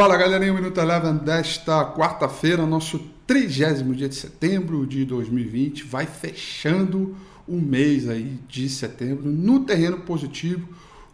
Fala galerinha, o Minuto Eleven desta quarta-feira, nosso trigésimo dia de setembro de 2020, vai fechando o mês aí de setembro no terreno positivo,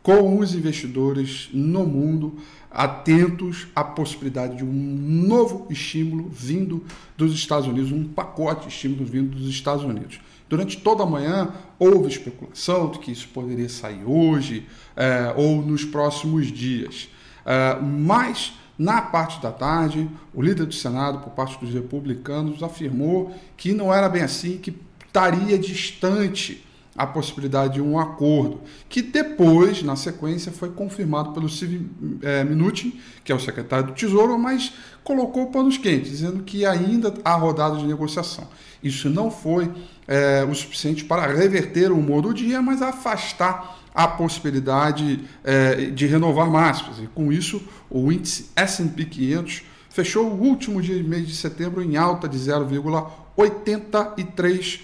com os investidores no mundo atentos à possibilidade de um novo estímulo vindo dos Estados Unidos, um pacote de estímulos vindo dos Estados Unidos. Durante toda a manhã houve especulação de que isso poderia sair hoje é, ou nos próximos dias. É, mas na parte da tarde, o líder do Senado, por parte dos republicanos, afirmou que não era bem assim, que estaria distante a possibilidade de um acordo, que depois, na sequência, foi confirmado pelo Steve é, Minucci, que é o secretário do Tesouro, mas colocou panos quentes, dizendo que ainda há rodada de negociação. Isso não foi é, o suficiente para reverter o humor do dia, mas afastar a possibilidade é, de renovar máximas. E com isso, o índice S&P 500 fechou o último dia de mês de setembro em alta de 0,83%.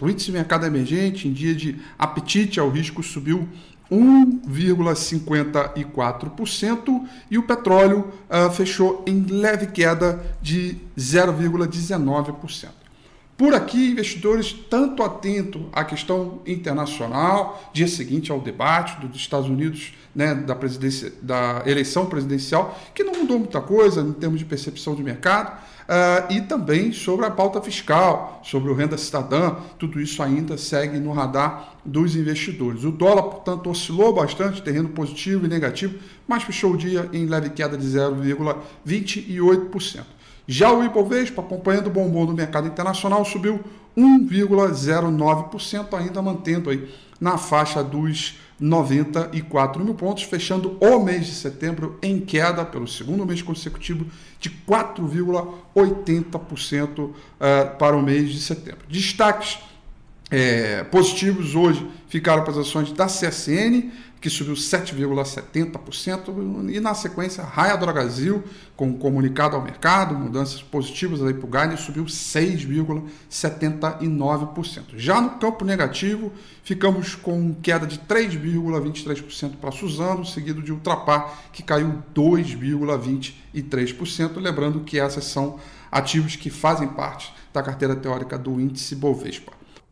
O índice de mercado emergente, em dia de apetite ao risco, subiu 1,54% e o petróleo uh, fechou em leve queda de 0,19%. Por aqui, investidores tanto atentos à questão internacional, dia seguinte ao debate dos Estados Unidos, né, da, presidência, da eleição presidencial, que não mudou muita coisa em termos de percepção de mercado, uh, e também sobre a pauta fiscal, sobre o renda cidadã, tudo isso ainda segue no radar dos investidores. O dólar, portanto, oscilou bastante, terreno positivo e negativo, mas fechou o dia em leve queda de 0,28%. Já o Ibovespa, acompanhando o bombom do mercado internacional, subiu 1,09%, ainda mantendo aí na faixa dos 94 mil pontos, fechando o mês de setembro em queda pelo segundo mês consecutivo de 4,80% eh, para o mês de setembro. Destaques é, positivos hoje ficaram para as ações da CSN, que subiu 7,70%, e na sequência, Raia Drogazil, com um comunicado ao mercado, mudanças positivas aí para o Gane, subiu 6,79%. Já no campo negativo, ficamos com queda de 3,23% para Suzano, seguido de Ultrapar, que caiu 2,23%, lembrando que essas são ativos que fazem parte da carteira teórica do índice Bovespa.